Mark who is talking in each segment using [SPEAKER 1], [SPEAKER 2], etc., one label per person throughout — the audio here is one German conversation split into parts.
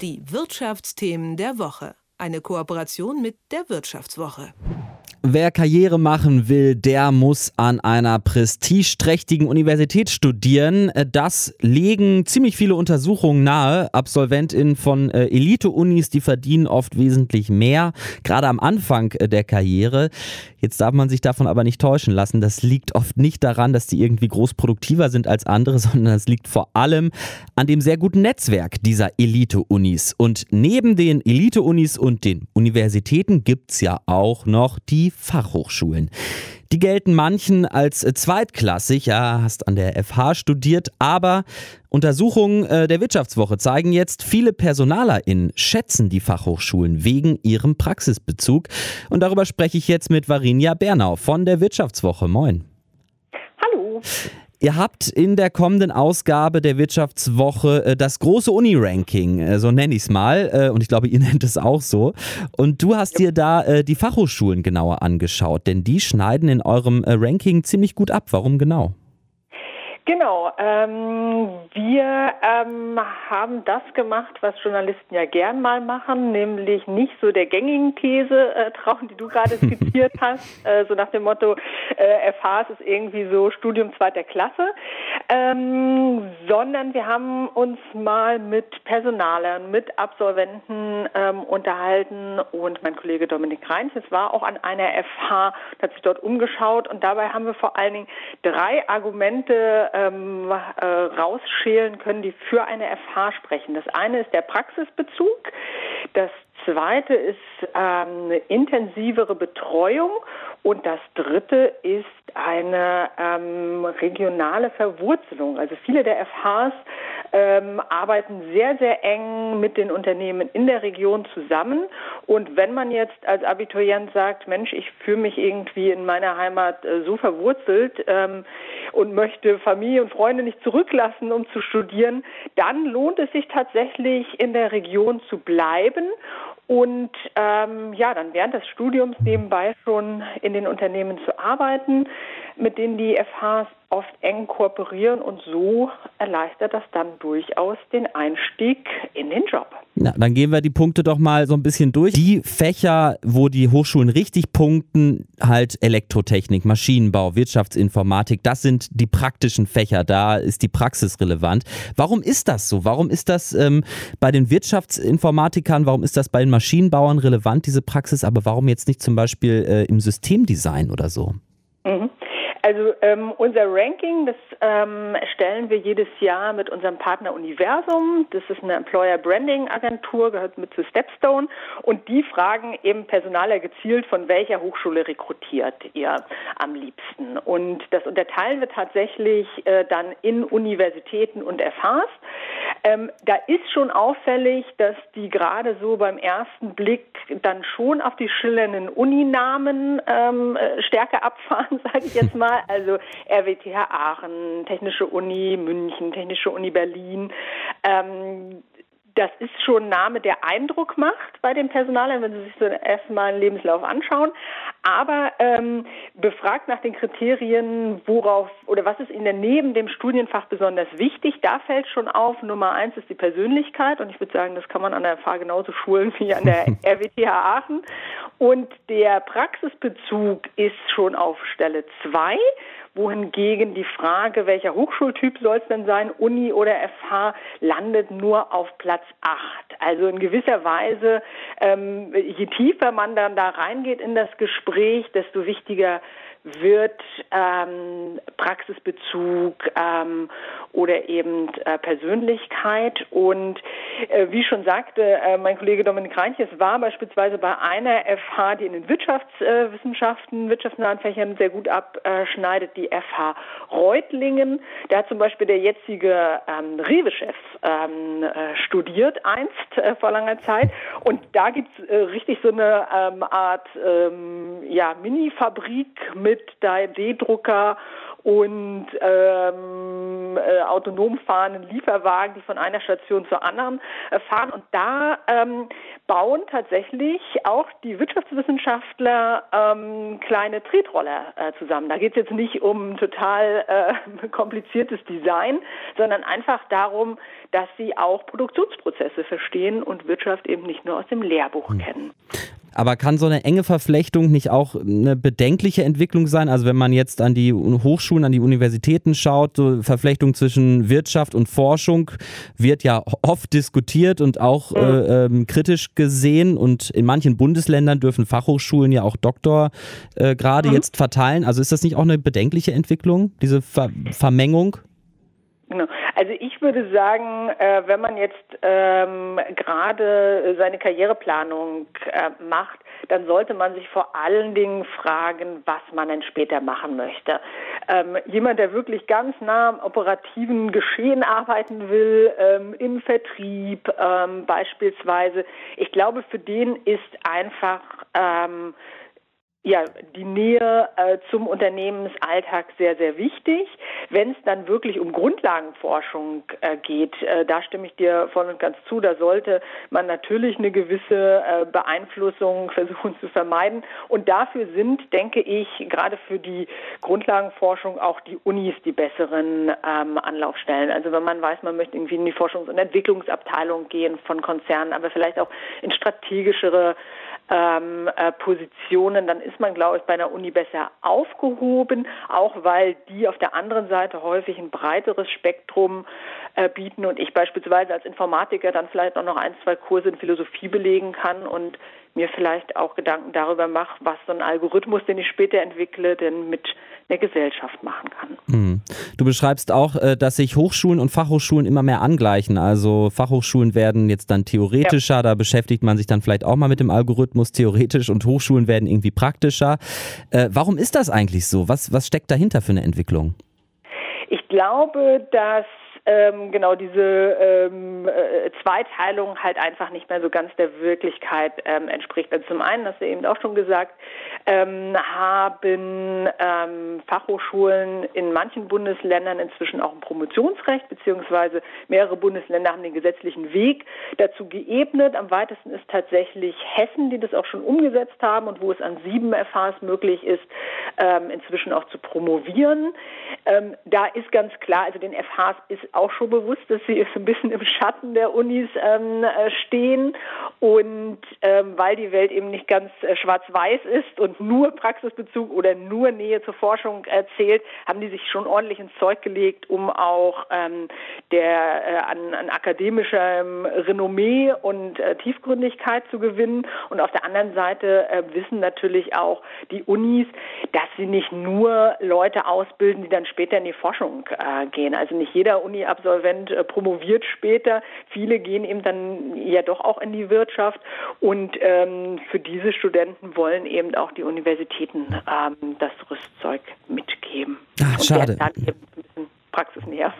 [SPEAKER 1] Die Wirtschaftsthemen der Woche. Eine Kooperation mit der Wirtschaftswoche.
[SPEAKER 2] Wer Karriere machen will, der muss an einer prestigeträchtigen Universität studieren. Das legen ziemlich viele Untersuchungen nahe. AbsolventInnen von äh, Elite-Unis, die verdienen oft wesentlich mehr, gerade am Anfang äh, der Karriere. Jetzt darf man sich davon aber nicht täuschen lassen. Das liegt oft nicht daran, dass die irgendwie groß produktiver sind als andere, sondern es liegt vor allem an dem sehr guten Netzwerk dieser Elite-Unis. Und neben den Elite-Unis und den Universitäten gibt's ja auch noch die Fachhochschulen. Die gelten manchen als äh, zweitklassig, ja, hast an der FH studiert, aber Untersuchungen äh, der Wirtschaftswoche zeigen jetzt, viele PersonalerInnen schätzen die Fachhochschulen wegen ihrem Praxisbezug. Und darüber spreche ich jetzt mit Varinia Bernau von der Wirtschaftswoche. Moin.
[SPEAKER 3] Hallo.
[SPEAKER 2] Ihr habt in der kommenden Ausgabe der Wirtschaftswoche äh, das große Uni-Ranking, äh, so nenne ich es mal, äh, und ich glaube, ihr nennt es auch so. Und du hast dir da äh, die Fachhochschulen genauer angeschaut, denn die schneiden in eurem äh, Ranking ziemlich gut ab. Warum genau?
[SPEAKER 3] Genau, ähm, wir ähm, haben das gemacht, was Journalisten ja gern mal machen, nämlich nicht so der gängigen These äh, trauen, die du gerade skizziert hast, äh, so nach dem Motto, äh, FH ist irgendwie so Studium zweiter Klasse, ähm, sondern wir haben uns mal mit Personalern, mit Absolventen ähm, unterhalten und mein Kollege Dominik Reins, es war auch an einer FH, hat sich dort umgeschaut und dabei haben wir vor allen Dingen drei Argumente ähm, äh, rausschälen können, die für eine FH sprechen. Das eine ist der Praxisbezug, das zweite ist ähm, eine intensivere Betreuung und das dritte ist eine ähm, regionale Verwurzelung. Also viele der FHs ähm, arbeiten sehr, sehr eng mit den Unternehmen in der Region zusammen. Und wenn man jetzt als Abiturient sagt, Mensch, ich fühle mich irgendwie in meiner Heimat äh, so verwurzelt ähm, und möchte Familie und Freunde nicht zurücklassen, um zu studieren, dann lohnt es sich tatsächlich in der Region zu bleiben und ähm, ja, dann während des Studiums nebenbei schon in den Unternehmen zu arbeiten, mit denen die FHs oft eng kooperieren und so erleichtert das dann durchaus den Einstieg in den Job.
[SPEAKER 2] Na, dann gehen wir die Punkte doch mal so ein bisschen durch. Die Fächer, wo die Hochschulen richtig punkten, halt Elektrotechnik, Maschinenbau, Wirtschaftsinformatik, das sind die praktischen Fächer, da ist die Praxis relevant. Warum ist das so? Warum ist das ähm, bei den Wirtschaftsinformatikern, warum ist das bei den Maschinenbauern relevant, diese Praxis, aber warum jetzt nicht zum Beispiel äh, im Systemdesign oder so?
[SPEAKER 3] Mhm. Also ähm, unser Ranking, das ähm, erstellen wir jedes Jahr mit unserem Partner Universum. Das ist eine Employer Branding Agentur, gehört mit zu Stepstone. Und die fragen eben Personaler gezielt, von welcher Hochschule rekrutiert ihr am liebsten. Und das unterteilen wir tatsächlich äh, dann in Universitäten und FHs. Ähm, da ist schon auffällig, dass die gerade so beim ersten Blick dann schon auf die schillernden Uninamen ähm, äh, stärker abfahren, sage ich jetzt mal. Also RWTH Aachen, Technische Uni München, Technische Uni Berlin. Ähm, das ist schon ein Name, der Eindruck macht bei den Personalern, wenn sie sich so erstmal einen Lebenslauf anschauen. Aber ähm, befragt nach den Kriterien, worauf oder was ist Ihnen neben dem Studienfach besonders wichtig, da fällt schon auf, Nummer eins ist die Persönlichkeit. Und ich würde sagen, das kann man an der FH genauso schulen wie an der RWTH Aachen. Und der Praxisbezug ist schon auf Stelle zwei wohingegen die Frage, welcher Hochschultyp soll es denn sein, Uni oder FH, landet nur auf Platz acht. Also in gewisser Weise, ähm, je tiefer man dann da reingeht in das Gespräch, desto wichtiger wird ähm, Praxisbezug ähm, oder eben äh, Persönlichkeit. Und äh, wie schon sagte äh, mein Kollege Dominik Reinches, war beispielsweise bei einer FH, die in den Wirtschaftswissenschaften, wirtschaftsnahen Fächern sehr gut abschneidet, die FH Reutlingen. Da hat zum Beispiel der jetzige ähm, Rewe-Chef ähm, äh, studiert, einst äh, vor langer Zeit. Und da gibt's äh, richtig so eine ähm, Art ähm, ja, Mini-Fabrik mit mit 3D-Drucker und ähm, äh, autonom fahrenden Lieferwagen, die von einer Station zur anderen äh, fahren. Und da ähm, bauen tatsächlich auch die Wirtschaftswissenschaftler ähm, kleine Tretroller äh, zusammen. Da geht es jetzt nicht um total äh, kompliziertes Design, sondern einfach darum, dass sie auch Produktionsprozesse verstehen und Wirtschaft eben nicht nur aus dem Lehrbuch hm. kennen.
[SPEAKER 2] Aber kann so eine enge Verflechtung nicht auch eine bedenkliche Entwicklung sein? Also wenn man jetzt an die Hochschulen, an die Universitäten schaut, so Verflechtung zwischen Wirtschaft und Forschung wird ja oft diskutiert und auch äh, ähm, kritisch gesehen. Und in manchen Bundesländern dürfen Fachhochschulen ja auch Doktorgrade äh, mhm. jetzt verteilen. Also ist das nicht auch eine bedenkliche Entwicklung, diese Ver Vermengung?
[SPEAKER 3] Genau. Also ich würde sagen, äh, wenn man jetzt ähm, gerade seine Karriereplanung äh, macht, dann sollte man sich vor allen Dingen fragen, was man denn später machen möchte. Ähm, jemand, der wirklich ganz nah am operativen Geschehen arbeiten will, ähm, im Vertrieb ähm, beispielsweise, ich glaube, für den ist einfach ähm, ja, die Nähe äh, zum Unternehmensalltag sehr, sehr wichtig. Wenn es dann wirklich um Grundlagenforschung äh, geht, äh, da stimme ich dir voll und ganz zu, da sollte man natürlich eine gewisse äh, Beeinflussung versuchen zu vermeiden. Und dafür sind, denke ich, gerade für die Grundlagenforschung auch die Unis die besseren ähm, Anlaufstellen. Also wenn man weiß, man möchte irgendwie in die Forschungs- und Entwicklungsabteilung gehen von Konzernen, aber vielleicht auch in strategischere ähm, äh, Positionen, dann ist man, glaube ich, bei einer Uni besser aufgehoben, auch weil die auf der anderen Seite häufig ein breiteres Spektrum äh, bieten und ich beispielsweise als Informatiker dann vielleicht auch noch ein, zwei Kurse in Philosophie belegen kann und mir vielleicht auch Gedanken darüber mache, was so ein Algorithmus, den ich später entwickle, denn mit der Gesellschaft machen kann.
[SPEAKER 2] Mhm. Du beschreibst auch, äh, dass sich Hochschulen und Fachhochschulen immer mehr angleichen. Also Fachhochschulen werden jetzt dann theoretischer, ja. da beschäftigt man sich dann vielleicht auch mal mit dem Algorithmus theoretisch und Hochschulen werden irgendwie praktischer. Äh, warum ist das eigentlich so? Was, was steckt dahinter für eine Entwicklung?
[SPEAKER 3] Ich glaube, dass ähm, genau diese ähm, äh, Zweiteilung halt einfach nicht mehr so ganz der Wirklichkeit ähm, entspricht. Also zum einen, hast du eben auch schon gesagt, ähm, haben ähm, Fachhochschulen in manchen Bundesländern inzwischen auch ein Promotionsrecht, beziehungsweise mehrere Bundesländer haben den gesetzlichen Weg dazu geebnet. Am weitesten ist tatsächlich Hessen, die das auch schon umgesetzt haben und wo es an sieben FHs möglich ist, ähm, inzwischen auch zu promovieren. Ähm, da ist ganz klar, also den FHs ist auch schon bewusst, dass sie so ein bisschen im Schatten der Unis ähm, äh, stehen und ähm, weil die Welt eben nicht ganz äh, schwarz-weiß ist und nur Praxisbezug oder nur Nähe zur Forschung erzählt, haben die sich schon ordentlich ins Zeug gelegt, um auch ähm, der äh, an, an akademischem Renommee und äh, Tiefgründigkeit zu gewinnen. Und auf der anderen Seite äh, wissen natürlich auch die Unis, dass sie nicht nur Leute ausbilden, die dann später in die Forschung äh, gehen. Also nicht jeder Uni-Absolvent äh, promoviert später. Viele gehen eben dann ja doch auch in die Wirtschaft. Und ähm, für diese Studenten wollen eben auch die Universitäten ähm, das Rüstzeug mitgeben.
[SPEAKER 2] Ach, schade
[SPEAKER 3] praxisnäher.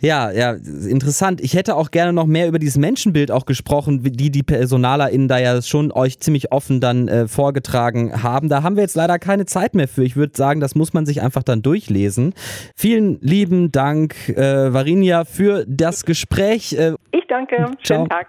[SPEAKER 2] Ja, ja, interessant. Ich hätte auch gerne noch mehr über dieses Menschenbild auch gesprochen, die die PersonalerInnen da ja schon euch ziemlich offen dann äh, vorgetragen haben. Da haben wir jetzt leider keine Zeit mehr für. Ich würde sagen, das muss man sich einfach dann durchlesen. Vielen lieben Dank, äh, Varinia, für das Gespräch. Äh,
[SPEAKER 3] ich danke. Ciao. Schönen Tag.